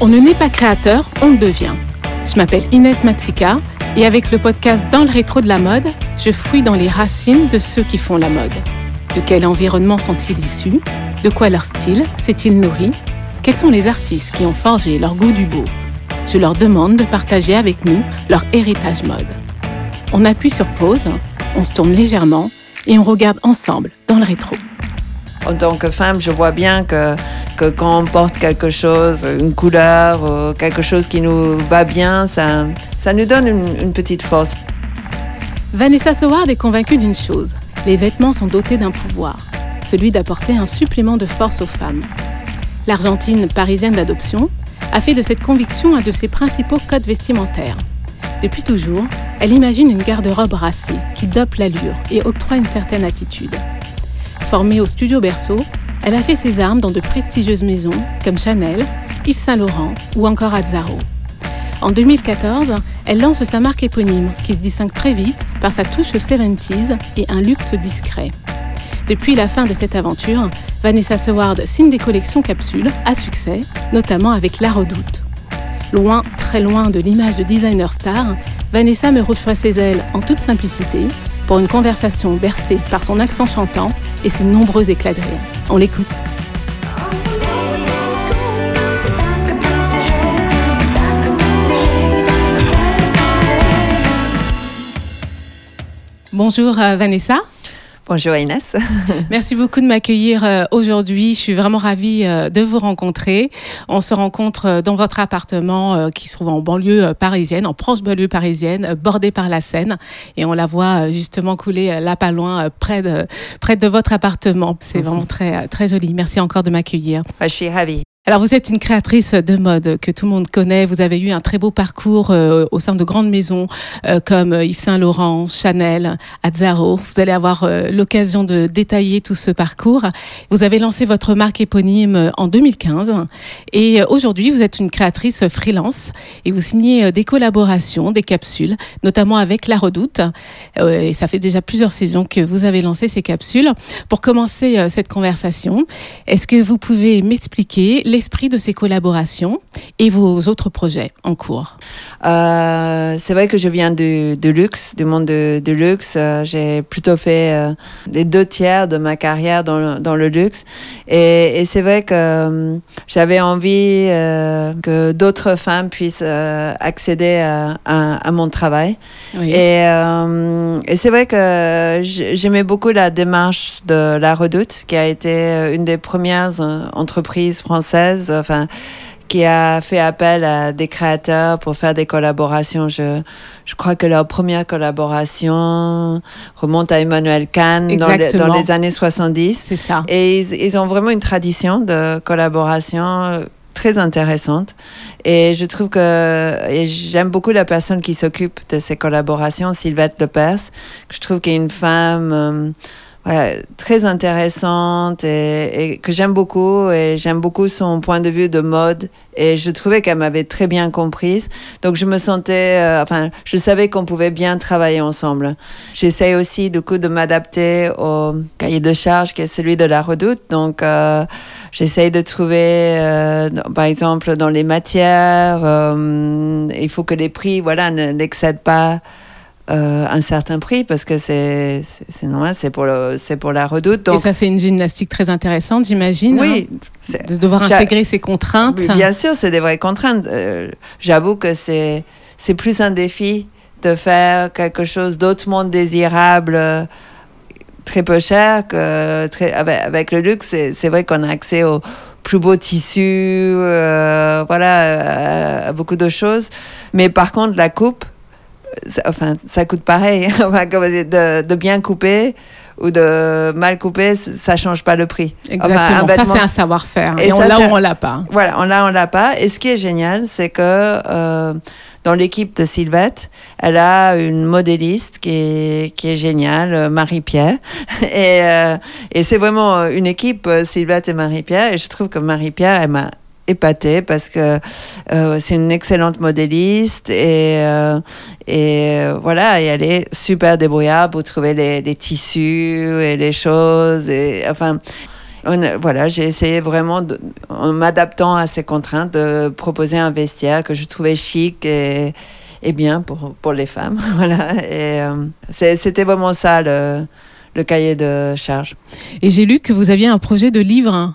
On ne naît pas créateur, on le devient. Je m'appelle Inès Matsika et avec le podcast Dans le rétro de la mode, je fouille dans les racines de ceux qui font la mode. De quel environnement sont-ils issus? De quoi leur style s'est-il nourri? Quels sont les artistes qui ont forgé leur goût du beau? Je leur demande de partager avec nous leur héritage mode. On appuie sur pause, on se tourne légèrement et on regarde ensemble dans le rétro. En tant que femme, je vois bien que, quand on porte quelque chose, une couleur, ou quelque chose qui nous va bien, ça, ça nous donne une, une petite force. Vanessa Soward est convaincue d'une chose les vêtements sont dotés d'un pouvoir, celui d'apporter un supplément de force aux femmes. L'Argentine, parisienne d'adoption, a fait de cette conviction un de ses principaux codes vestimentaires. Depuis toujours, elle imagine une garde-robe racée qui dope l'allure et octroie une certaine attitude. Formée au studio Berceau, elle a fait ses armes dans de prestigieuses maisons comme Chanel, Yves Saint Laurent ou encore Azzaro. En 2014, elle lance sa marque éponyme, qui se distingue très vite par sa touche 70s et un luxe discret. Depuis la fin de cette aventure, Vanessa Seward signe des collections capsules à succès, notamment avec La Redoute. Loin, très loin de l'image de designer star, Vanessa me reçoit ses ailes en toute simplicité pour une conversation bercée par son accent chantant et ses nombreux éclats de rire. On l'écoute. Bonjour euh, Vanessa. Bonjour Inès. Merci beaucoup de m'accueillir euh, aujourd'hui. Je suis vraiment ravie euh, de vous rencontrer. On se rencontre dans votre appartement qui se trouve en banlieue parisienne, en proche banlieue parisienne, bordée par la Seine. Et on la voit justement couler là pas loin, près de, près de votre appartement. C'est vraiment très, très joli. Merci encore de m'accueillir. Je suis ravie. Alors vous êtes une créatrice de mode que tout le monde connaît. Vous avez eu un très beau parcours euh, au sein de grandes maisons euh, comme Yves Saint Laurent, Chanel, Azzaro. Vous allez avoir euh, l'occasion de détailler tout ce parcours. Vous avez lancé votre marque éponyme en 2015 et aujourd'hui vous êtes une créatrice freelance et vous signez des collaborations, des capsules, notamment avec La Redoute. et ça fait déjà plusieurs saisons que vous avez lancé ces capsules. Pour commencer cette conversation, est-ce que vous pouvez m'expliquer l'esprit de ces collaborations et vos autres projets en cours euh, C'est vrai que je viens de, luxe, du monde de, luxe. Euh, j'ai plutôt fait euh, les deux tiers de ma carrière dans le, dans le luxe. Et, c'est vrai que j'avais envie que d'autres femmes puissent accéder à, mon travail. Et, et c'est vrai que j'aimais beaucoup la démarche de La Redoute, qui a été une des premières entreprises françaises enfin, qui a fait appel à des créateurs pour faire des collaborations. Je, je crois que leur première collaboration remonte à Emmanuel Kahn dans, dans, les années 70. C'est ça. Et ils, ont vraiment une tradition de collaboration euh, très intéressante. Et je trouve que j'aime beaucoup la personne qui s'occupe de ces collaborations, Sylvette Lepers, que je trouve qu'elle est une femme... Euh, très intéressante et, que j'aime beaucoup et j'aime beaucoup son point de vue de mode et je trouvais qu'elle m'avait très bien comprise. Donc je me sentais euh, enfin je savais qu'on pouvait bien travailler ensemble. J'essaie aussi du coup de m'adapter au cahier de charge qui est celui de la redoute. Donc euh, j'essaye de trouver euh, par exemple dans les matières il faut que les prix voilà n'excèdent pas euh, un certain prix parce que c'est normal, c'est pour, c'est pour la redoute. Donc... Et ça, c'est une gymnastique très intéressante, j'imagine. Oui. Hein, de devoir intégrer ces contraintes. Bien sûr, c'est des vraies contraintes. Euh, j'avoue que c'est plus un défi de faire quelque chose d'autrement désirable euh, très peu cher que très, avec, le luxe. C'est vrai qu'on a accès aux plus beaux tissus, voilà, à beaucoup de choses. Mais par contre, la coupe, enfin, ça coûte pareil. de, de, bien couper ou de mal couper, ça change pas le prix. Exactement. ça, c'est un savoir-faire. Et, on l'a ou on l'a pas. Voilà, on l'a, on l'a pas. Et ce qui est génial, c'est que euh, dans l'équipe de Sylvette, elle a une modéliste qui est, qui est géniale, Marie-Pierre. Et, euh, et c'est vraiment une équipe, Sylvette et Marie-Pierre. Et je trouve que Marie-Pierre, elle m'a épatée parce que euh, c'est une excellente modéliste et, euh, et euh, voilà, et elle est super débrouillarde pour trouver les, tissus et les choses. Et, enfin, voilà, j'ai essayé vraiment, en m'adaptant à ces contraintes, de proposer un vestiaire que je trouvais chic et, et bien pour, pour les femmes. voilà. Et c'était vraiment ça le, le, cahier de charge. Et j'ai lu que vous aviez un projet de livre.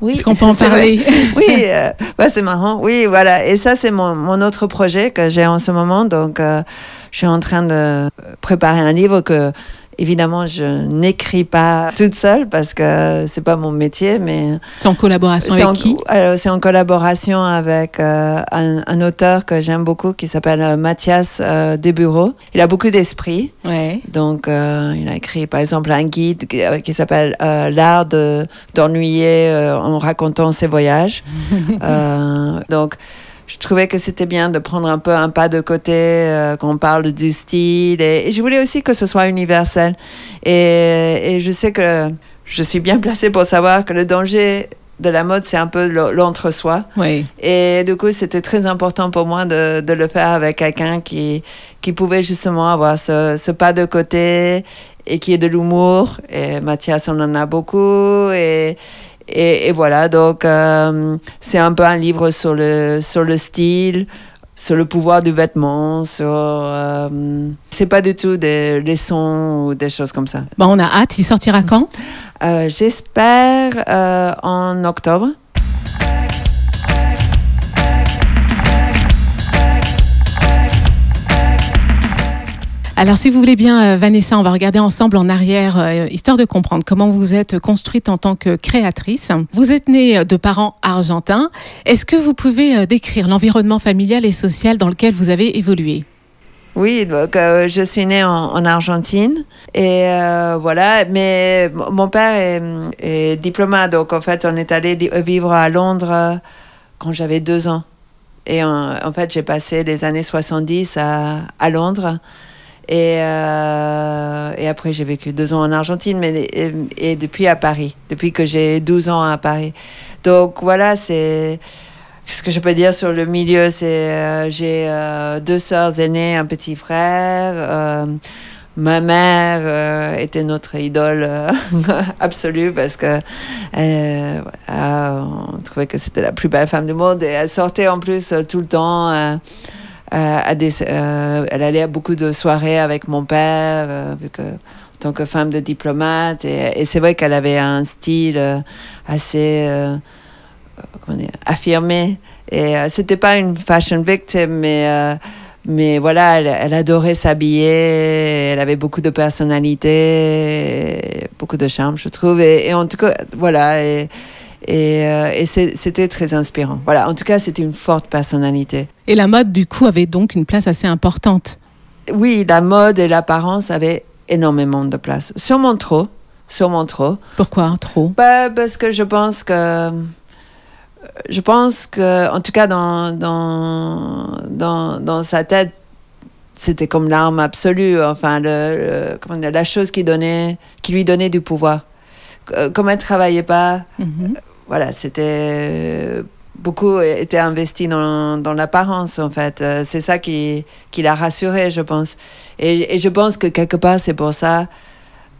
Oui, Est-ce qu'on peut en parler? Oui, euh, c'est marrant. Oui, voilà. Et ça, c'est mon, mon, autre projet que j'ai en ce moment. Donc, euh, je suis en train de préparer un livre que Évidemment, je n'écris pas toute seule parce que c'est pas mon métier, mais c'est en collaboration avec qui? C'est en collaboration avec euh, un, auteur que j'aime beaucoup qui s'appelle euh, Mathias euh, Desbureaux. Il a beaucoup d'esprit, ouais. donc il a écrit par exemple un guide qui, s'appelle L'art d'ennuyer en racontant ses voyages. donc je trouvais que c'était bien de prendre un peu un pas de côté euh, quand on parle du style. Et, je voulais aussi que ce soit universel. Et, et, je sais que je suis bien placée pour savoir que le danger de la mode, c'est un peu l'entre-soi. Oui. Et du coup, c'était très important pour moi de, de le faire avec quelqu'un qui, qui pouvait justement avoir ce, ce pas de côté et qui est de l'humour. Et Mathias, on en a beaucoup. Et, et, voilà, donc euh, c'est un peu un livre sur le, sur le style, sur le pouvoir du vêtement, sur. Euh, c'est pas du tout des leçons ou des choses comme ça. Bon, on a hâte, il sortira quand? Euh, J'espère en octobre. Alors, si vous voulez bien, euh, Vanessa, on va regarder ensemble en arrière, euh, histoire de comprendre comment vous êtes construite en tant que créatrice. Vous êtes née de parents argentins. Est-ce que vous pouvez euh, décrire l'environnement familial et social dans lequel vous avez évolué? Oui, donc je suis née en, Argentine et voilà, mais mon père est, est, diplomate, donc en fait on est allé vivre à Londres quand j'avais deux ans. Et en, fait j'ai passé les années 70 à, à Londres. Et, euh, et après, j'ai vécu deux ans en Argentine, mais et, depuis à Paris, depuis que j'ai 12 ans à Paris. Donc voilà, c'est. ce que je peux dire sur le milieu? C'est euh, j'ai euh, deux sœurs aînées, un petit frère. ma mère était notre idole absolue parce que on trouvait que c'était la plus belle femme du monde et elle sortait en plus tout le temps euh, euh, elle allait à beaucoup de soirées avec mon père, euh, en tant que femme de diplomate. Et, c'est vrai qu'elle avait un style assez affirmé. Et c'était pas une fashion victim, mais mais voilà, elle, adorait s'habiller, elle avait beaucoup de personnalité, beaucoup de charme, je trouve. Et, en tout cas, voilà. Et, euh, c'était très inspirant. Voilà, en tout cas, c'était une forte personnalité. Et la mode, du coup, avait donc une place assez importante. Oui, la mode et l'apparence avaient énormément de place. Sûrement trop. Sûrement trop. Pourquoi trop? Bah, Parce que je pense que. Je pense que, en tout cas, dans, dans, dans, dans sa tête, c'était comme l'arme absolue, enfin, le, comment dire, la chose qui, donnait, qui lui donnait du pouvoir. Comme elle ne travaillait pas, mhm voilà, c'était beaucoup était investi dans, dans l'apparence en fait. Euh, c'est ça qui, qui l'a rassuré, je pense. Et, je pense que quelque part c'est pour ça,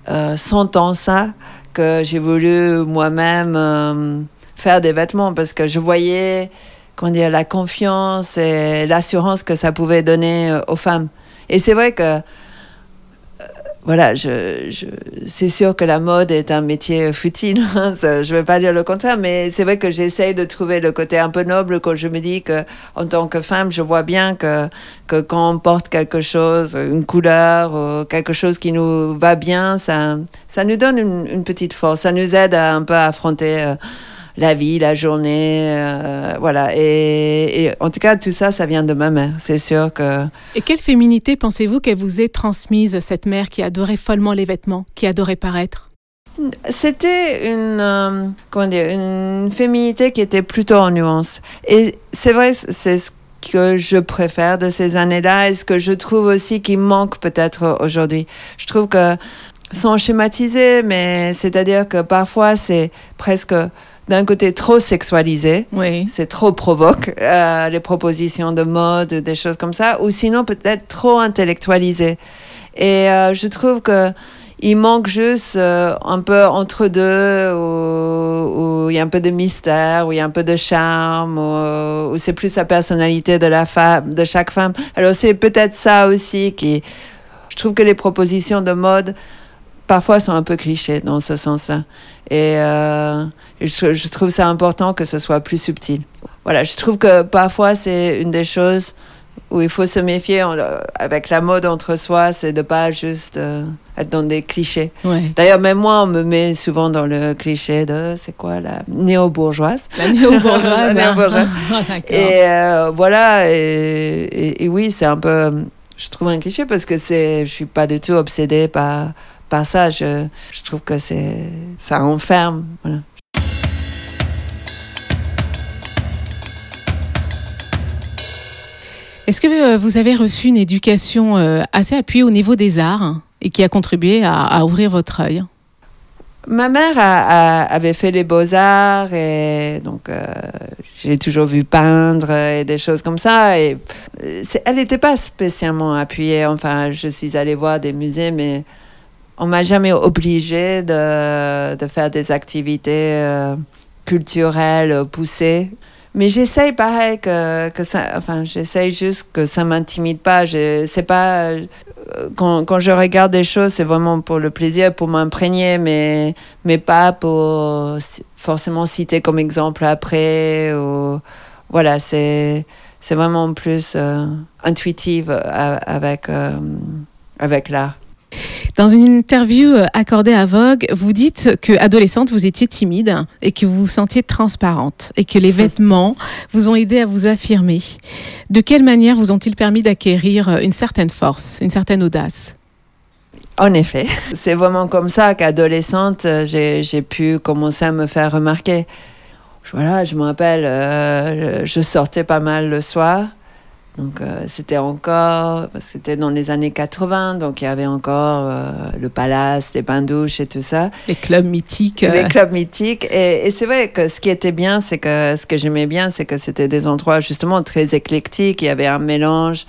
euh, sentant ça, que j'ai voulu moi-même euh, faire des vêtements parce que je voyais comment dire, la confiance et l'assurance que ça pouvait donner euh, aux femmes. Et c'est vrai que voilà, je, je c'est sûr que la mode est un métier futile. Hein, je ne vais pas dire le contraire, mais c'est vrai que j'essaye de trouver le côté un peu noble quand je me dis que, en tant que femme, je vois bien que, que quand on porte quelque chose, une couleur, ou quelque chose qui nous va bien, ça, ça nous donne une, une petite force. Ça nous aide à un peu à affronter. Euh, la vie, la journée, euh, voilà. Et, en tout cas, tout ça, ça vient de ma mère, c'est sûr que. Et quelle féminité pensez-vous qu'elle vous ait transmise, cette mère qui adorait follement les vêtements, qui adorait paraître? C'était une, euh, comment dire, une féminité qui était plutôt en nuance. Et c'est vrai, c'est ce que je préfère de ces années-là et ce que je trouve aussi qui manque peut-être aujourd'hui. Je trouve que, sans schématiser, mais c'est-à-dire que parfois c'est presque d'un côté trop sexualisé, oui. c'est trop provoque, euh, les propositions de mode, des choses comme ça, ou sinon peut-être trop intellectualisé. Et euh, je trouve que il manque juste euh, un peu entre deux, où, il y a un peu de mystère, où il y a un peu de charme, où, c'est plus la personnalité de, la femme, de chaque femme. Alors c'est peut-être ça aussi qui... Je trouve que les propositions de mode, parfois, sont un peu clichés dans ce sens-là. Et je, je, trouve ça important que ce soit plus subtil. Voilà, je trouve que parfois, c'est une des choses où il faut se méfier avec la mode entre soi, c'est de pas juste euh, être dans des clichés. D'ailleurs, même moi, on me met souvent dans le cliché de, c'est quoi, la néo-bourgeoise? La néo-bourgeoise. Hein. et euh, voilà, et, oui, c'est un peu, je trouve un cliché parce que c'est, je suis pas du tout obsédée par, par ça. Je, je trouve que c'est, ça enferme. Voilà. Est-ce que euh, vous avez reçu une éducation euh, assez appuyée au niveau des arts et qui a contribué à, ouvrir votre œil? Ma mère avait fait les beaux-arts et donc euh, j'ai toujours vu peindre et des choses comme ça. Et elle n'était pas spécialement appuyée. Enfin, je suis allée voir des musées, mais on m'a jamais obligée de, faire des activités culturelles poussées. Mais j'essaye pareil que, que ça, enfin, j'essaye juste que ça m'intimide pas. C'est pas, euh, quand, quand, je regarde des choses, c'est vraiment pour le plaisir, pour m'imprégner, mais, mais pas pour forcément citer comme exemple après. Voilà, c'est, vraiment plus euh, intuitive euh, avec, avec l'art. Dans une interview euh, accordée à Vogue, vous dites que adolescente, vous étiez timide et que vous vous sentiez transparente et que les vêtements vous ont aidé à vous affirmer. De quelle manière vous ont-ils permis d'acquérir euh, une certaine force, une certaine audace? En effet, c'est vraiment comme ça qu'adolescente, euh, j'ai pu commencer à me faire remarquer. Voilà, je me rappelle, je sortais pas mal le soir donc euh, c'était encore, c'était dans les années 80, donc il y avait encore euh, le palace, les bains douches et tout ça. Les clubs mythiques. Les euh. clubs mythiques. Et, c'est vrai que ce qui était bien, c'est que ce que j'aimais bien, c'est que c'était des endroits justement très éclectiques. Il y avait un mélange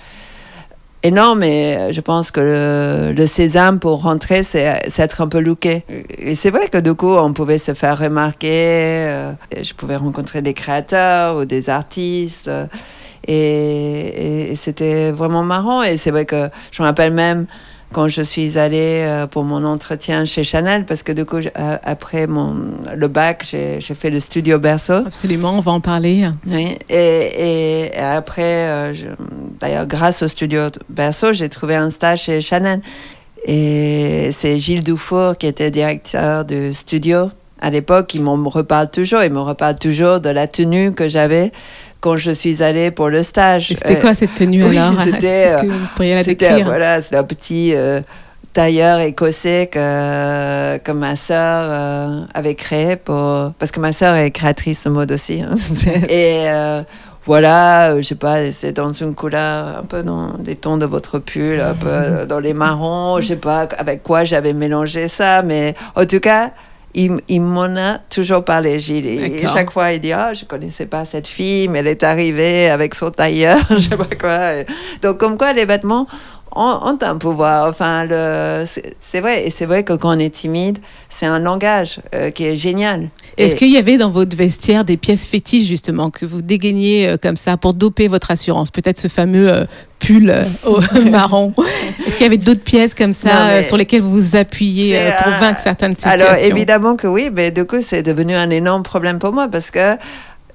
énorme et je pense que le, sésame pour rentrer, c'est être un peu looké. Et c'est vrai que du coup, on pouvait se faire remarquer. je pouvais rencontrer des créateurs ou des artistes. Et, c'était vraiment marrant. Et c'est vrai que je me rappelle même quand je suis allée euh, pour mon entretien chez Chanel, parce que du coup, euh, après mon, le bac, j'ai fait le studio Berceau. Absolument, on va en parler. Oui, et, et après, euh, d'ailleurs, grâce au studio Berceau, j'ai trouvé un stage chez Chanel. Et c'est Gilles Dufour qui était directeur du studio à l'époque. Il me reparle toujours, il me reparle toujours de la tenue que j'avais quand je suis allée pour le stage. C'était quoi cette tenue alors? C'était voilà, un petit euh, tailleur écossais que, que ma sœur euh, avait créé pour parce que ma sœur est créatrice de mode aussi. Hein. Et euh, voilà, je sais pas, c'est dans une couleur un peu dans les tons de votre pull, un peu dans les marrons, je sais pas avec quoi j'avais mélangé ça, mais en tout cas, il, m'en a toujours parlé, Gilles. Et chaque fois, il dit Ah, je connaissais pas cette fille, mais elle est arrivée avec son tailleur, je sais pas quoi. Donc, comme quoi, les vêtements ont, un pouvoir. Enfin, c'est vrai. Et c'est vrai que quand on est timide, c'est un langage euh, qui est génial. Est-ce qu'il y avait dans votre vestiaire des pièces fétiches, justement, que vous dégainiez euh, comme ça pour doper votre assurance? Peut-être ce fameux euh, pull marron. Est-ce qu'il y avait d'autres pièces comme ça sur lesquelles vous vous appuyez pour vaincre certaines situations? Alors, évidemment que oui, mais du coup, c'est devenu un énorme problème pour moi parce que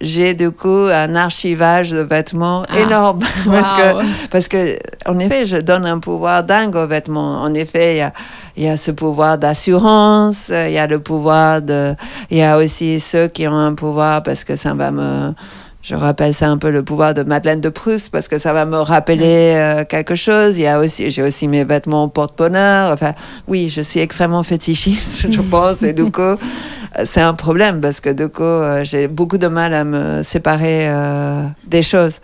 j'ai du coup un archivage de vêtements ah. énorme parce que parce que en effet je donne un pouvoir dingue aux vêtements en effet il y a il y a ce pouvoir d'assurance il y a le pouvoir de il y a aussi ceux qui ont un pouvoir parce que ça va me je rappelle ça un peu le pouvoir de Madeleine de Proust parce que ça va me rappeler euh, quelque chose. Il y a aussi, j'ai aussi mes vêtements porte-bonheur. Enfin, oui, je suis extrêmement fétichiste, je pense, et du coup, c'est un problème parce que coup, euh, j'ai beaucoup de mal à me séparer euh, des choses.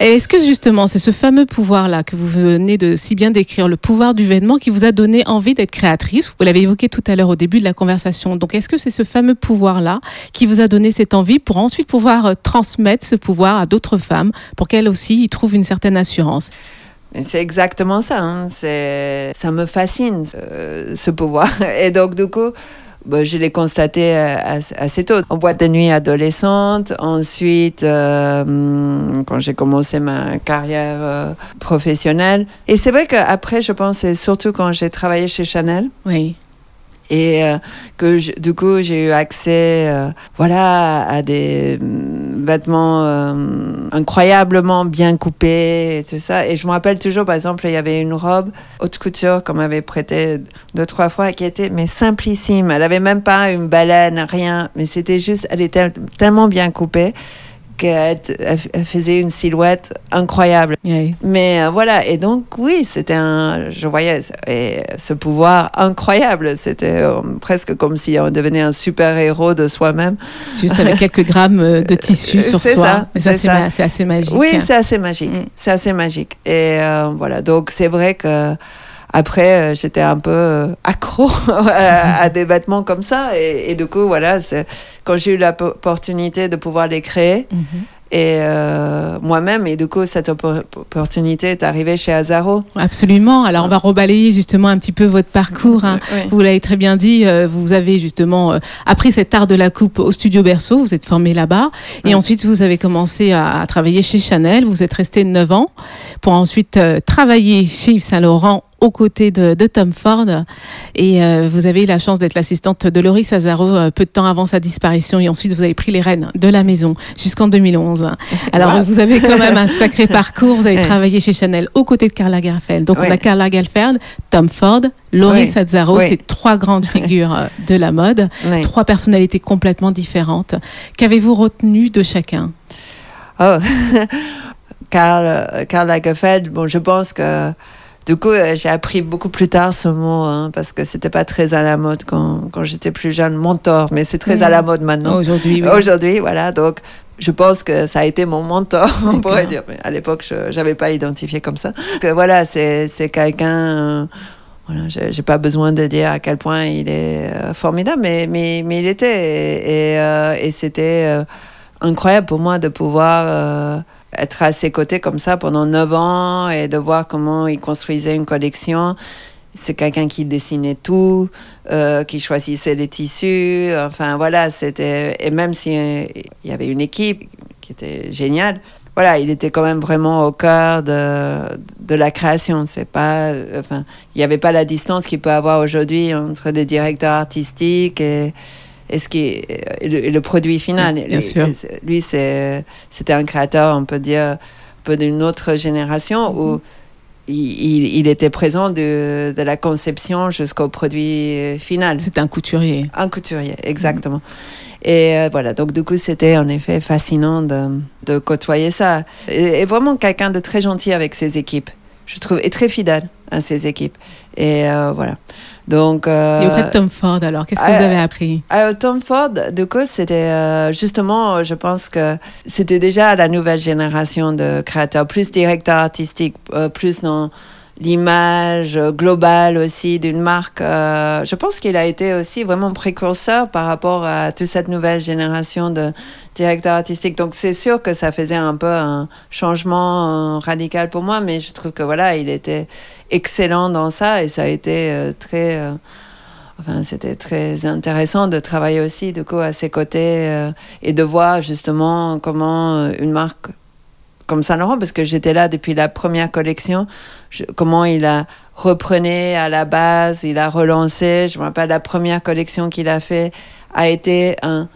Est-ce que justement, c'est ce fameux pouvoir-là que vous venez de si bien décrire, le pouvoir du vêtement, qui vous a donné envie d'être créatrice? Vous l'avez évoqué tout à l'heure au début de la conversation. Donc, est-ce que c'est ce fameux pouvoir-là qui vous a donné cette envie pour ensuite pouvoir euh, transmettre ce pouvoir à d'autres femmes pour qu'elles aussi y trouvent une certaine assurance? C'est exactement ça. Hein. Ça me fascine, ce, pouvoir. Et donc, du coup, bah, je l'ai constaté euh, assez tôt. En boîte de nuit adolescente, ensuite euh, quand j'ai commencé ma carrière euh, professionnelle. Et c'est vrai qu'après, je pense, surtout quand j'ai travaillé chez Chanel. Oui et euh, que du coup j'ai eu accès euh, voilà à des mm, vêtements euh, incroyablement bien coupés et tout ça. Et je me rappelle toujours par exemple il y avait une robe haute couture qu'on m'avait prêtée deux trois fois qui était mais simplissime. Elle avait même pas une baleine rien mais c'était juste elle était tellement bien coupée qu'elle faisait une silhouette incroyable. Mais euh, voilà, et donc oui, c'était un, je voyais ce pouvoir incroyable. C'était euh, presque comme si on devenait un super héros de soi-même. Juste avec quelques grammes euh, de tissu sur soi. Ça, c'est assez magique. Oui, c'est assez magique. Mm. C'est assez magique. Et voilà, donc c'est vrai que après, j'étais un peu accro à, des vêtements comme ça. Et, et du coup, voilà, quand j'ai eu l'opportunité de pouvoir les créer, mhm. et euh, moi-même, et du coup, cette opportunité est arrivée chez Azaro. Absolument. Alors, on va rebalayer justement un petit peu votre parcours. Hein. Vous l'avez très bien dit, euh, vous avez justement euh, appris cet art de la coupe au studio Berceau, vous êtes formé là-bas, et ensuite vous avez commencé à, travailler chez Chanel, vous êtes resté 9 ans, pour ensuite travailler chez Yves Saint Laurent aux côtés de, Tom Ford. Et euh, vous avez eu la chance d'être l'assistante de Laurie Sazaro euh, peu de temps avant sa disparition. Et ensuite, vous avez pris les rênes de la maison jusqu'en 2011. Alors, vous avez quand même un sacré parcours. Vous avez travaillé chez Chanel aux côtés de Karla Gerfeld. Donc, on a Karla Gerfeld, Tom Ford, Laurie Sazaro. C'est trois grandes figures euh, de la mode. Trois personnalités complètement différentes. Qu'avez-vous retenu de chacun? Oh, Karl, Karl Lagerfeld, bon, je pense que du coup, euh, j'ai appris beaucoup plus tard ce mot, hein, parce que c'était pas très à la mode quand, quand j'étais plus jeune, mentor, mais c'est très à la mode maintenant. Aujourd'hui, oui. Aujourd'hui, voilà. Donc, je pense que ça a été mon mentor, on pourrait dire. Mais à l'époque, je n'avais pas identifié comme ça. Que voilà, c'est quelqu'un. Euh, voilà, j'ai pas besoin de dire à quel point il est euh, formidable, mais, mais, mais, il était. Et, et c'était incroyable pour moi de pouvoir être à ses côtés comme ça pendant neuf ans et de voir comment il construisait une collection. C'est quelqu'un qui dessinait tout, euh, qui choisissait les tissus. Enfin voilà, c'était et même s'il il y avait une équipe qui était géniale, voilà, il était quand même vraiment au cœur de, de la création. C'est pas, enfin, il n'y avait pas la distance qu'il peut avoir aujourd'hui entre des directeurs artistiques et et ce qui est, le, produit final. Bien sûr. Lui, c'était un créateur, on peut dire, un peu d'une autre génération où mhm. il, il, était présent de, de la conception jusqu'au produit final. C'était un couturier. Un couturier, exactement. Et euh, voilà, donc du coup, c'était en effet fascinant de, de côtoyer ça. Et, et vraiment quelqu'un de très gentil avec ses équipes, je trouve, et très fidèle à ses équipes. Et euh, voilà. Donc, euh, Et auprès de Tom Ford, alors, qu'est-ce que vous avez appris? alors, Tom Ford, du coup, c'était euh, justement, je pense que c'était déjà la nouvelle génération de créateurs, plus directeurs artistiques, euh, plus dans l'image globale aussi d'une marque. je pense qu'il a été aussi vraiment précurseur par rapport à toute cette nouvelle génération de directeurs artistiques. Donc c'est sûr que ça faisait un peu un changement radical pour moi, mais je trouve que voilà, il était excellent dans ça et ça a été euh, très. Euh, enfin, c'était très intéressant de travailler aussi du coup à ses côtés euh, et de voir justement comment une marque comme Saint Laurent, parce que j'étais là depuis la première collection, comment il a reprenait à la base, il a relancé. Je me rappelle la première collection qu'il a fait a été un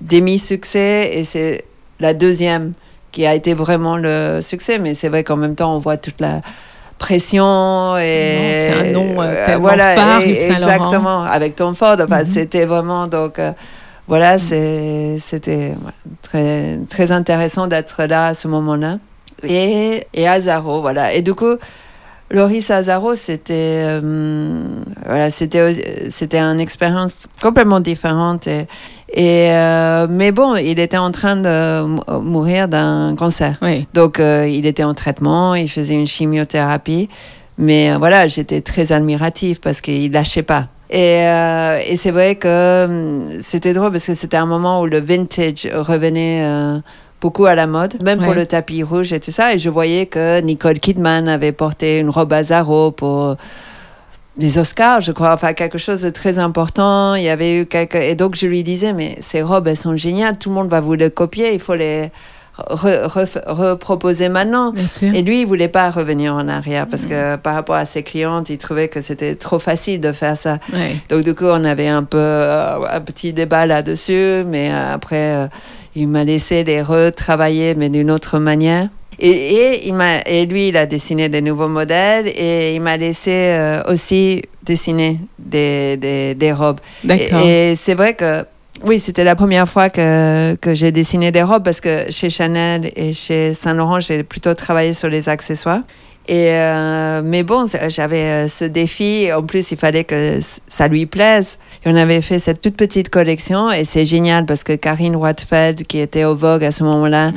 demi-succès et c'est la deuxième qui a été vraiment le succès. Mais c'est vrai qu'en même temps, on voit toute la pression et c'est un nom euh, tellement voilà, phare, exactement avec Tom Ford enfin, mhm. c'était vraiment donc euh, voilà mhm. c'était très très intéressant d'être là à ce moment-là et et Azaro voilà et du coup Loris Azaro c'était euh, voilà c'était c'était une expérience complètement différente et Et, euh, mais bon, il était en train de mou- mourir d'un cancer. Oui. Donc, euh, il était en traitement, il faisait une chimiothérapie. Mais voilà, j'étais très admirative parce qu'il lâchait pas. Et, euh, et c'est vrai que hum, c'était drôle parce que c'était un moment où le vintage revenait euh, beaucoup à la mode, même pour le tapis rouge et tout ça. Et je voyais que Nicole Kidman avait porté une robe à Zaro pour des Oscars, je crois, enfin quelque chose de très important. Il y avait eu quelques... Et donc je lui disais, mais ces robes, elles sont géniales, tout le monde va vous les copier, il faut les re- re- reproposer maintenant. Et lui, il voulait pas revenir en arrière parce que par rapport à ses clientes, il trouvait que c'était trop facile de faire ça. Ouais. Donc du coup, on avait un peu euh, un petit débat là-dessus, mais euh, après, euh, il m'a laissé les retravailler, mais d'une autre manière. Et, et, il m'a, et lui, il a dessiné des nouveaux modèles et il m'a laissé aussi dessiner des, des, des robes. Et c'est vrai que oui, c'était la première fois que, que j'ai dessiné des robes parce que chez Chanel et chez Saint Laurent, j'ai plutôt travaillé sur les accessoires. Et euh, mais bon, j'avais euh, ce défi. En plus, il fallait que ça lui plaise. Et on avait fait cette toute petite collection et c'est génial parce que Karine Roitfeld, qui était au Vogue à ce moment-là,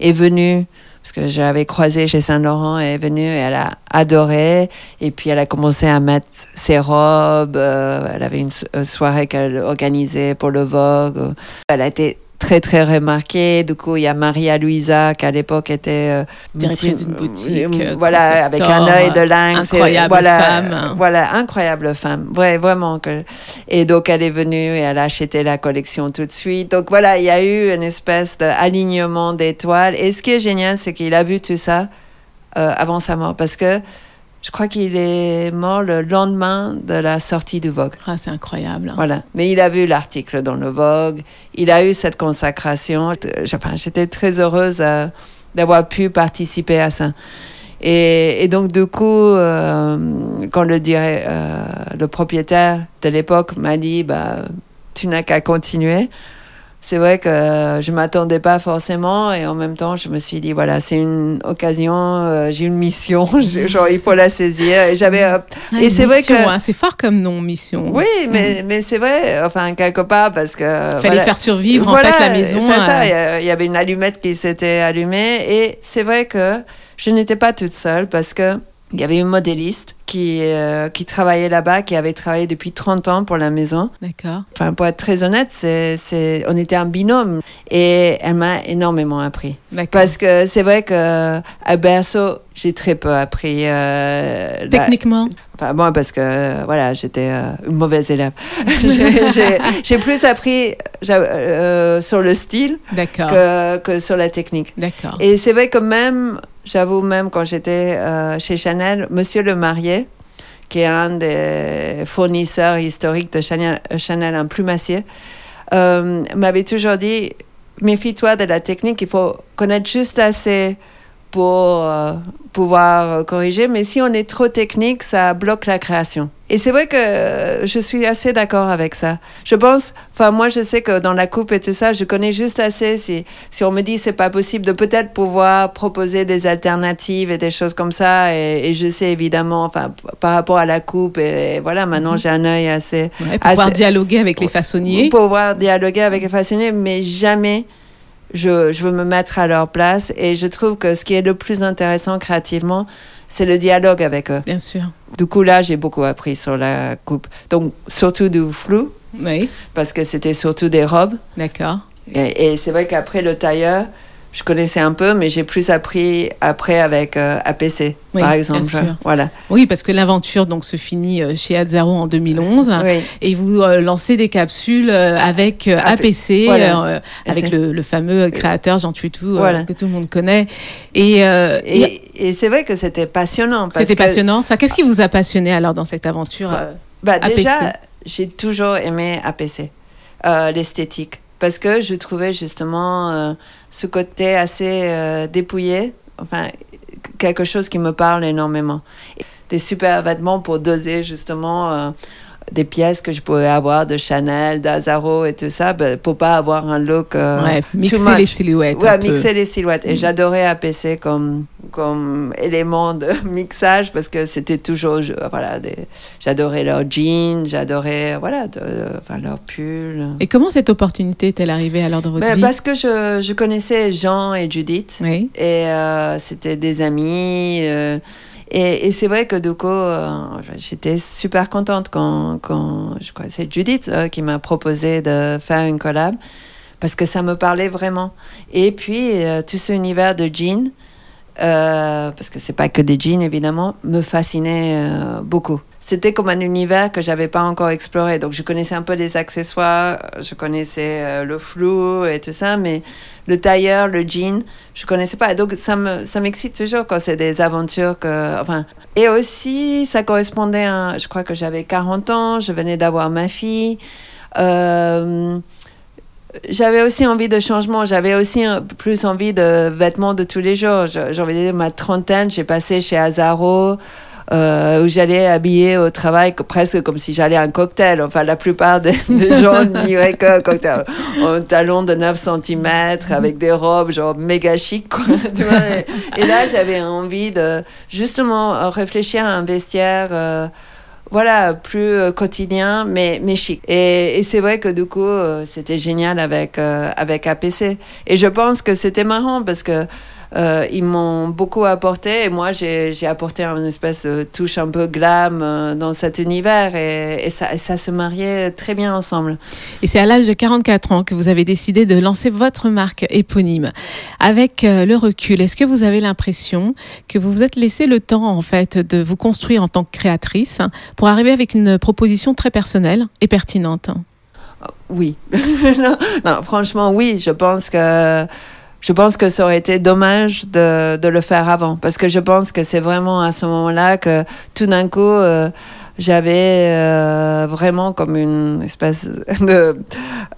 est venue parce que j'avais croisé chez Saint Laurent, elle est venue et elle a adoré. Et puis elle a commencé à mettre ses robes. euh, elle avait une euh, soirée qu'elle organisait pour le Vogue. Elle a été très très remarquée. Du coup, il y a Maria Luisa qui à l'époque était euh, Directrice d'une boutique, euh, euh, voilà, avec un œil de lynx. incroyable voilà, femme. Voilà, incroyable femme. Ouais, vraiment. Que... Et donc, elle est venue et elle a acheté la collection tout de suite. Donc, voilà, il y a eu une espèce d'alignement d'étoiles. Et ce qui est génial, c'est qu'il a vu tout ça euh, avant sa mort. Parce que je crois qu'il est mort le lendemain de la sortie du Vogue. Ah, c'est incroyable. Voilà. Mais il a vu l'article dans le Vogue. Il a eu cette consacration. J'étais très heureuse euh, d'avoir pu participer à ça. Et, et donc, du coup, euh, quand le, euh, le propriétaire de l'époque m'a dit, bah, tu n'as qu'à continuer. C'est vrai que je ne m'attendais pas forcément et en même temps, je me suis dit, voilà, c'est une occasion, euh, j'ai une mission, genre, il faut la saisir. Et j'avais... euh, Ah, et c'est vrai que... hein, c'est fort comme nom, mission. Oui, mais, mais c'est vrai, enfin, quelque part, parce que. Il fallait voilà. faire survivre en fait la maison. C'est ça, euh, il y avait une allumette qui s'était allumée. Et c'est vrai que je n'étais pas toute seule parce que. Il y avait une modéliste qui, euh, qui travaillait là-bas, qui avait travaillé depuis 30 ans pour la maison. D'accord. Enfin, pour être très honnête, c'est, on était un binôme. Et elle m'a énormément appris. D'accord. Parce que c'est vrai que à Berceau, j'ai très peu appris. euh, la- Techniquement. Enfin, moi, parce que voilà, j'étais euh, une mauvaise élève. J'ai- plus appris euh, sur le style que, que sur la technique. D'accord. Et c'est vrai que même, j'avoue, même quand j'étais euh, chez Chanel, Monsieur le Marié, qui est un des fournisseurs historiques de Chanel, Chanel un plumassier, euh, m'avait toujours dit méfie-toi de la technique, il faut connaître juste assez pour euh, pouvoir euh, corriger, mais si on est trop technique, ça bloque la création. Et c'est vrai que euh, je suis assez d'accord avec ça. Je pense, enfin moi je sais que dans la coupe et tout ça, je connais juste assez si, si on me dit c'est pas possible de peut-être pouvoir proposer des alternatives et des choses comme ça. Et, et je sais évidemment, enfin par rapport à la coupe et, voilà, maintenant j'ai un œil assez Ouais, pour pouvoir dialoguer avec les façonniers. pour pouvoir dialoguer avec les façonniers, mais jamais je, je veux me mettre à leur place. Et je trouve que ce qui est le plus intéressant créativement, c'est le dialogue avec eux. Bien sûr. Du coup, là, j'ai beaucoup appris sur la coupe. Donc, surtout du flou, Oui. parce que c'était surtout des robes. D'accord. Et, et c'est vrai qu'après le tailleur, je connaissais un peu, mais j'ai plus appris après avec euh, APC, Oui, par exemple. Voilà. Oui, parce que l'aventure donc se finit euh, chez Azzaro en 2011 Oui. et vous euh, lancez des capsules avec euh, AP, APC, voilà. euh, avec le, le fameux créateur Jean Tuitou Voilà. que tout le monde connaît. Et, et c'est vrai que c'était passionnant. c'était passionnant. Ça, qu'est-ce qui vous a passionné alors dans cette aventure Bah, APC. déjà, j'ai toujours aimé APC, l'esthétique, parce que je trouvais justement ce côté assez euh, dépouillé, enfin, quelque chose qui me parle énormément. Et des super vêtements pour doser justement euh, des pièces que je pouvais avoir de Chanel, d'Azaro et tout ça, bah, pour pas avoir un look. euh, ouais, mixer les silhouettes Ouais, peu. mixer les silhouettes. Et j'adorais APC comme, comme élément de mixage parce que c'était toujours, voilà, j'adorais leurs jeans, j'adorais, voilà, de, enfin, leurs pulls. Et comment cette opportunité est-elle arrivée alors dans votre ben, vie? Parce que je, je, connaissais Jean et Judith. Et euh, c'était des amis. Euh, et, et c'est vrai que du coup, euh, j'étais super contente quand, quand je crois c'est Judith qui m'a proposé de faire une collab parce que ça me parlait vraiment. Et puis, tout ce univers de jeans, euh, parce que c'est pas que des jeans évidemment, me fascinait euh, beaucoup. C'était comme un univers que j'avais pas encore exploré. Donc je connaissais un peu des accessoires, je connaissais euh, le flou et tout ça, mais le tailleur, le jean, je connaissais pas. Donc ça me ça m'excite toujours quand c'est des aventures que enfin et aussi ça correspondait à je crois que j'avais 40 ans, je venais d'avoir ma fille. J'avais aussi envie de changement. J'avais aussi plus envie de vêtements de tous les jours. J'avais dit ma trentaine, j'ai passé chez Azaro. Euh, où j'allais habiller au travail presque comme si j'allais à un cocktail. Enfin, la plupart des, gens n'iraient qu'un cocktail. Un talon de 9 cm avec des robes genre méga chic. et, là, j'avais envie de justement réfléchir à un vestiaire. Euh, voilà, plus euh, quotidien, mais, mais chic. Et, c'est vrai que du coup, euh, c'était génial avec, euh, avec APC. Et je pense que c'était marrant parce que euh, ils m'ont beaucoup apporté et moi j'ai apporté une espèce de touche un peu glam euh, dans cet univers et, ça, ça, se mariait très bien ensemble. Et c'est à l'âge de 44 ans que vous avez décidé de lancer votre marque éponyme. Avec euh, le recul, est-ce que vous avez l'impression que vous vous êtes laissé le temps en fait de vous construire en tant que créatrice pour arriver avec une proposition très personnelle et pertinente? Oui. non, franchement, oui. Je pense que je pense que ça aurait été dommage de, de le faire avant. Parce que je pense que c'est vraiment à ce moment-là que tout d'un coup, euh, j'avais euh, vraiment comme une espèce de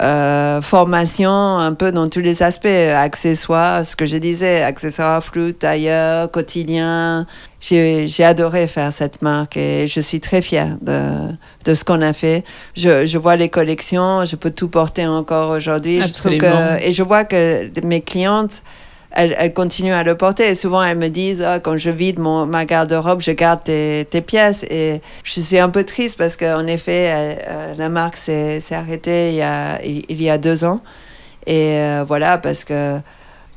euh, formation un peu dans tous les aspects, accessoires, ce que je disais, accessoires, flûte, tailleur, quotidien. J'ai adoré faire cette marque et je suis très fière de, de ce qu'on a fait. Je, je, vois les collections, je peux tout porter encore aujourd'hui. Et je vois que mes clientes, elles, elles, continuent à le porter. Et souvent, elles me disent, ah, quand je vide mon, ma garde-robe, je garde tes, tes, pièces. Et je suis un peu triste parce qu'en effet, euh, la marque s'est arrêtée il y, a, il, y a deux ans. Et euh, voilà, parce que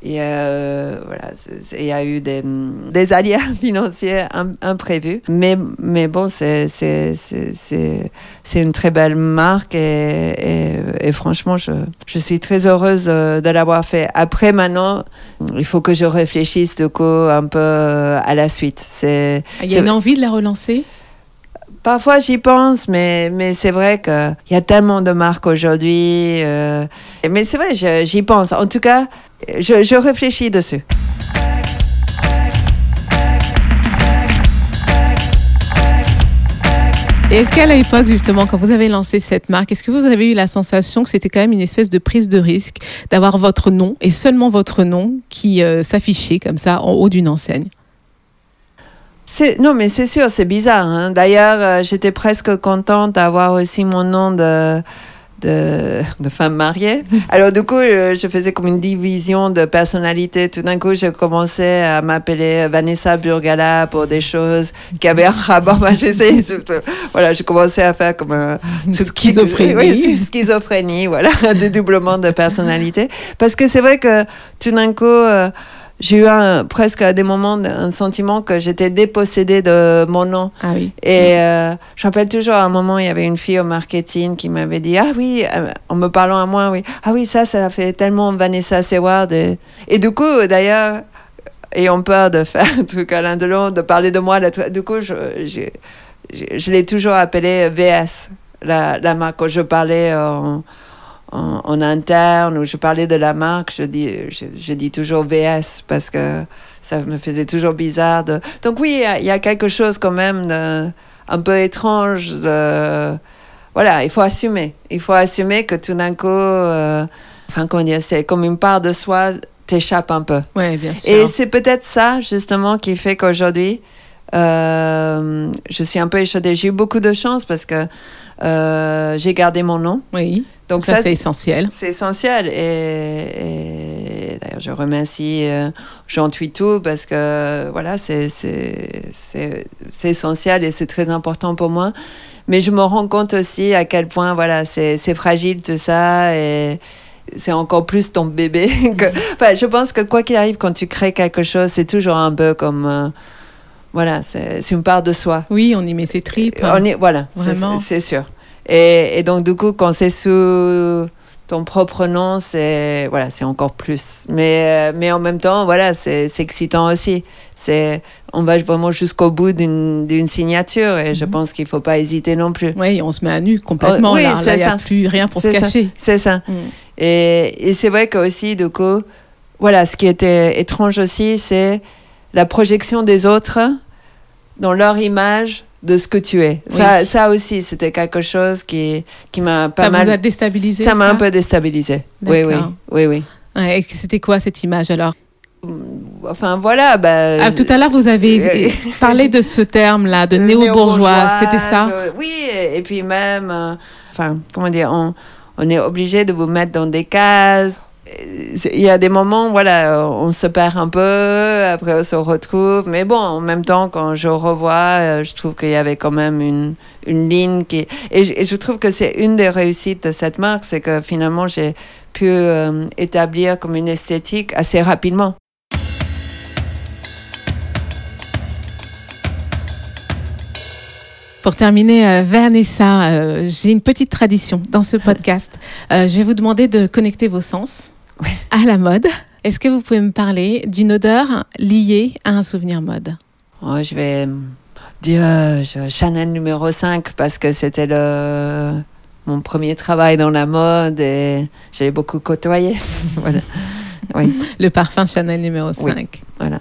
et euh, voilà, il y a eu des, des aléas financiers imprévus. Mais, mais bon, c'est une très belle marque et, et, franchement, je, je, suis très heureuse de l'avoir fait. Après, maintenant, il faut que je réfléchisse coup un peu à la suite. Il y a une envie de la relancer? Parfois j'y pense, mais, mais c'est vrai qu'il y a tellement de marques aujourd'hui. Euh, mais c'est vrai, j'y pense. En tout cas, je, je réfléchis dessus. Est-ce qu'à l'époque, justement, quand vous avez lancé cette marque, est-ce que vous avez eu la sensation que c'était quand même une espèce de prise de risque d'avoir votre nom et seulement votre nom qui euh, s'affichait comme ça en haut d'une enseigne? Non, mais c'est sûr, c'est bizarre. Hein. D'ailleurs, euh, j'étais presque contente d'avoir aussi mon nom de, de, de, femme mariée. Alors du coup, euh, je faisais comme une division de personnalité. Tout d'un coup, je commençais à m'appeler Vanessa Burgala pour des choses qui avaient un rapport. j'essayais, voilà, je commençais à faire comme un schizophrénie. Oui, schizophrénie, voilà, dédoublement de personnalité. Parce que c'est vrai que tout d'un coup. Euh, j'ai eu un, presque à des moments un sentiment que j'étais dépossédée de mon nom. Ah oui. Et euh, je rappelle toujours à un moment, il y avait une fille au marketing qui m'avait dit Ah oui, euh, en me parlant à moi, oui. Ah oui, ça, ça fait tellement Vanessa Seward. Et, et du coup, d'ailleurs, ayant peur de faire un truc à l'un de l'autre, de parler de moi, du coup, je, je, je, l'ai toujours appelé VS, la, la marque. Quand je parlais en en, interne où je parlais de la marque, je dis, je, dis toujours VS parce que ça me faisait toujours bizarre. De... Donc oui, il y, a quelque chose quand même de, un peu étrange. De... Voilà, il faut assumer. Il faut assumer que tout d'un coup, euh, enfin comment dire, c'est comme une part de soi t'échappe un peu. Oui, bien sûr. Et c'est peut-être ça justement qui fait qu'aujourd'hui, euh, je suis un peu échaudée. J'ai eu beaucoup de chance parce que euh, j'ai gardé mon nom. Oui. Donc ça, c'est essentiel. C'est essentiel. Et, d'ailleurs, je remercie euh, Jean Tuitou parce que voilà, c'est essentiel et c'est très important pour moi. Mais je me rends compte aussi à quel point voilà, c'est fragile tout ça et c'est encore plus ton bébé. Que... Enfin, je pense que quoi qu'il arrive, quand tu crées quelque chose, c'est toujours un peu comme. Euh, voilà, c'est une part de soi. Oui, on y met ses tripes. On y, voilà, c'est sûr. Et, et, donc, du coup, quand c'est sous ton propre nom, c'est voilà, c'est encore plus. Mais, euh, mais en même temps, voilà, c'est excitant aussi. C'est on va vraiment jusqu'au bout d'une signature et je mhm. pense qu'il faut pas hésiter non plus. Oui, on se met à nu complètement. Oh, là, il n'y a plus rien pour se cacher. C'est ça. Mm. Et, et c'est vrai que aussi, du coup, voilà, ce qui était étrange aussi, c'est la projection des autres dans leur image de ce que tu es. Ça, ça aussi, c'était quelque chose qui, qui m'a pas mal... Ça vous a déstabilisé Ça m'a un peu déstabilisé. Oui, oui, oui, oui. et c'était quoi cette image alors? Enfin voilà. Bah, ah, tout à l'heure, vous avez parlé de ce terme-là, de néo-bourgeois. C'était ça? Oui, et, puis même, euh, enfin, comment dire, on, on est obligé de vous mettre dans des cases il y a des moments, voilà, on se perd un peu, après on se retrouve. Mais bon, en même temps, quand je revois, euh, je trouve qu'il y avait quand même une, une ligne qui. Et, je trouve que c'est une des réussites de cette marque, c'est que finalement, j'ai pu euh, établir comme une esthétique assez rapidement. Pour terminer, euh, Vanessa, j'ai une petite tradition dans ce podcast. je vais vous demander de connecter vos sens à la mode. Est-ce que vous pouvez me parler d'une odeur liée à un souvenir mode? Oh, Je vais dire euh, Chanel numéro 5 parce que c'était le mon premier travail dans la mode et j'ai beaucoup côtoyé. voilà. Oui. Le parfum Chanel numéro 5. voilà.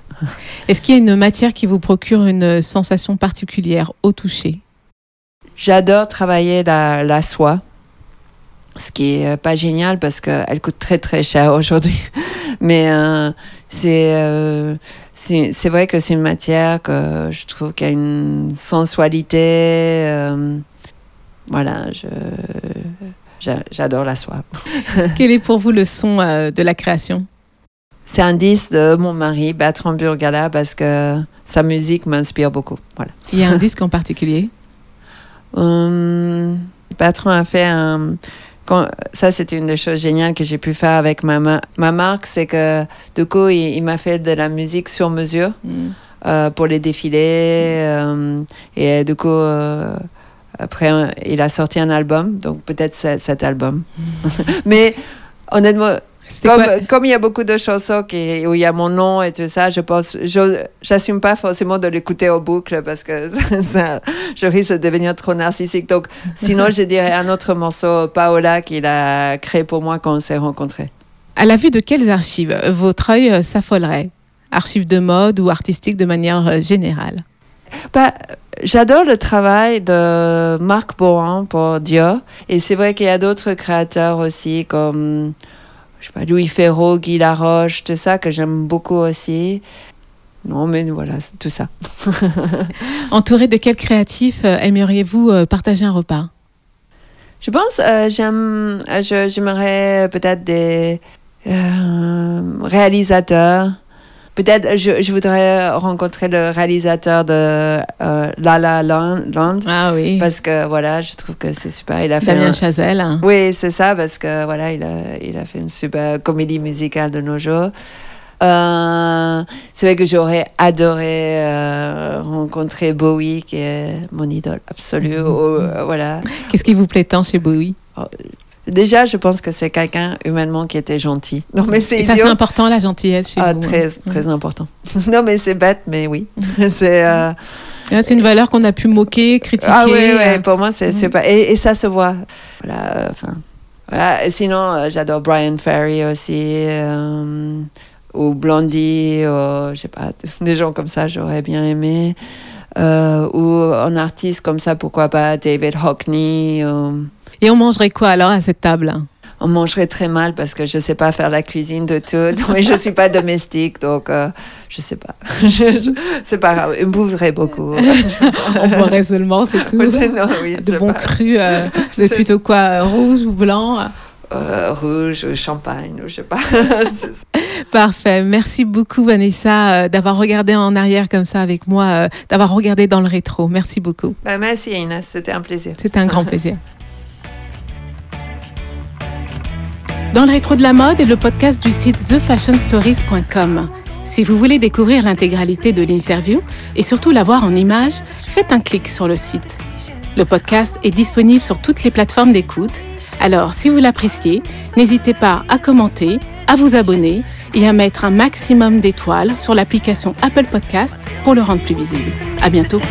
Est-ce qu'il y a une matière qui vous procure une sensation particulière au toucher? J'adore travailler la, la soie ce qui est euh, pas génial parce qu'elle coûte très très cher aujourd'hui. Mais euh, euh, c'est vrai que c'est une matière que je trouve qu'il y a une sensualité. voilà, je j'adore la soie. Quel est pour vous le son de la création? C'est un disque de mon mari, Bertrand Burgala, parce que sa musique m'inspire beaucoup. Voilà. Il y a un disque en particulier? Bertrand a fait un ça, c'était une des choses géniales que j'ai pu faire avec ma, ma marque, c'est que du coup, il, m'a fait de la musique sur mesure mm. euh, pour les défilés. Euh, et du coup, euh, après, il a sorti un album, donc peut-être cet album. Mm. Mais honnêtement, comme, comme, il y a beaucoup de chansons qui, où il y a mon nom et tout ça, je pense, j'assume pas forcément de l'écouter au boucle parce que ça, je risque de devenir trop narcissique. Donc, sinon, je dirais un autre morceau, Paola, qu'il a créé pour moi quand on s'est rencontrés. À la vue de quelles archives votre œil euh, s'affolerait? Archives de mode ou artistiques de manière euh, générale? Bah, J'adore le travail de Marc Bohan pour Dior. Et c'est vrai qu'il y a d'autres créateurs aussi, comme je sais pas, Louis Ferraud, Guy Laroche, tout ça que j'aime beaucoup aussi. Non, mais voilà, tout ça. Entouré de quels créatifs euh, aimeriez-vous euh, partager un repas? Je pense, euh, j'aime, j'aimerais peut-être des réalisateurs Peut-être je, je, voudrais rencontrer le réalisateur de euh, La La Land. Ah oui. Parce que voilà, je trouve que c'est super. Il a fait Damien Chazelle. Oui, c'est ça, parce que voilà, il a, il a fait une super comédie musicale de nos jours. Euh, c'est vrai que j'aurais adoré euh, rencontrer Bowie, qui est mon idole absolue. Mhm. voilà. Qu'est-ce qui vous plaît tant chez Bowie? Oh, Déjà, je pense que c'est quelqu'un humainement qui était gentil. Non, mais c'est ça, c'est important la gentillesse chez ah, Très, très important. non, mais c'est bête, mais oui. c'est. Euh, c'est une valeur qu'on a pu moquer, critiquer. Ah oui, oui euh. pour moi, c'est super. Et, ça se voit. Voilà, enfin. Voilà. sinon, euh, j'adore Brian Ferry aussi. ou Blondie, ou, je sais pas, des gens comme ça, j'aurais bien aimé. ou un artiste comme ça, pourquoi pas David Hockney. Et on mangerait quoi alors à cette table? On mangerait très mal parce que je ne sais pas faire la cuisine de tout. Mais je ne suis pas domestique, donc euh, je ne sais pas. c'est pas grave, on boufferait beaucoup. on boirait seulement, c'est tout. de bons crus, euh, c'est plutôt quoi Rouge ou blanc? Euh, Rouge ou champagne, je ne sais pas. Parfait. Merci beaucoup, Vanessa, d'avoir regardé en arrière comme ça avec moi, d'avoir regardé dans le rétro. Merci beaucoup. Bah, merci, Inès. C'était un plaisir. C'était un grand plaisir. Dans le rétro de la mode est le podcast du site thefashionstories.com. Si vous voulez découvrir l'intégralité de l'interview et surtout la voir en images, faites un clic sur le site. Le podcast est disponible sur toutes les plateformes d'écoute. Alors, si vous l'appréciez, n'hésitez pas à commenter, à vous abonner et à mettre un maximum d'étoiles sur l'application Apple Podcast pour le rendre plus visible. À bientôt.